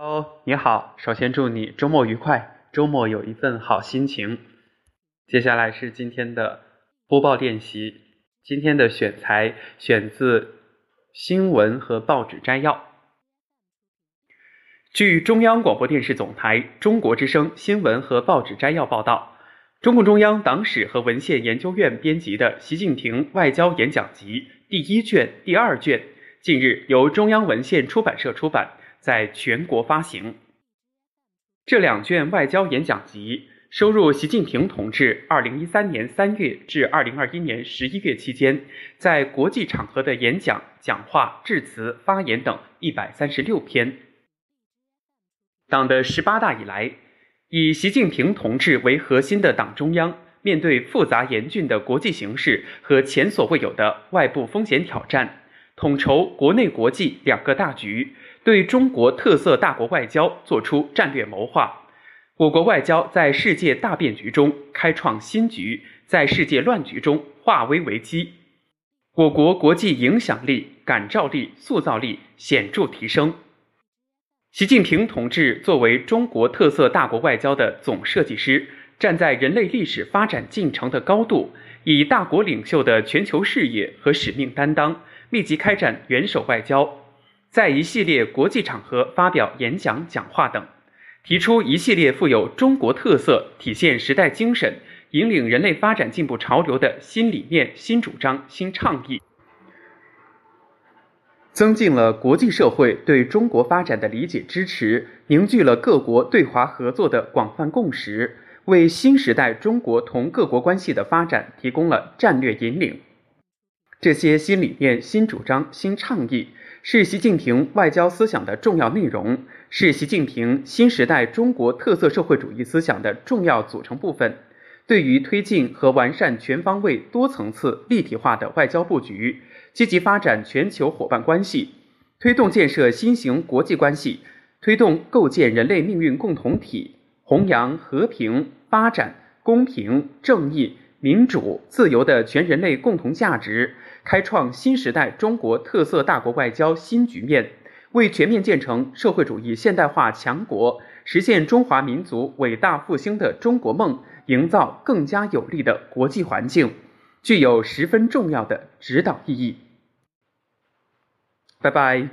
哦，你好，首先祝你周末愉快，周末有一份好心情。接下来是今天的播报练习，今天的选材选自新闻和报纸摘要。据中央广播电视总台中国之声新闻和报纸摘要报道，中共中央党史和文献研究院编辑的《习近平外交演讲集》第一卷、第二卷，近日由中央文献出版社出版。在全国发行。这两卷外交演讲集收录习近平同志2013年3月至2021年11月期间在国际场合的演讲、讲话、致辞、发言等136篇。党的十八大以来，以习近平同志为核心的党中央，面对复杂严峻的国际形势和前所未有的外部风险挑战，统筹国内国际两个大局。对中国特色大国外交作出战略谋划，我国外交在世界大变局中开创新局，在世界乱局中化危为机，我国国际影响力、感召力、塑造力显著提升。习近平同志作为中国特色大国外交的总设计师，站在人类历史发展进程的高度，以大国领袖的全球视野和使命担当，密集开展元首外交。在一系列国际场合发表演讲、讲话等，提出一系列富有中国特色、体现时代精神、引领人类发展进步潮流的新理念、新主张、新倡议，增进了国际社会对中国发展的理解支持，凝聚了各国对华合作的广泛共识，为新时代中国同各国关系的发展提供了战略引领。这些新理念、新主张、新倡议。是习近平外交思想的重要内容，是习近平新时代中国特色社会主义思想的重要组成部分。对于推进和完善全方位、多层次、立体化的外交布局，积极发展全球伙伴关系，推动建设新型国际关系，推动构建人类命运共同体，弘扬和平、发展、公平、正义。民主、自由的全人类共同价值，开创新时代中国特色大国外交新局面，为全面建成社会主义现代化强国、实现中华民族伟大复兴的中国梦营造更加有利的国际环境，具有十分重要的指导意义。拜拜。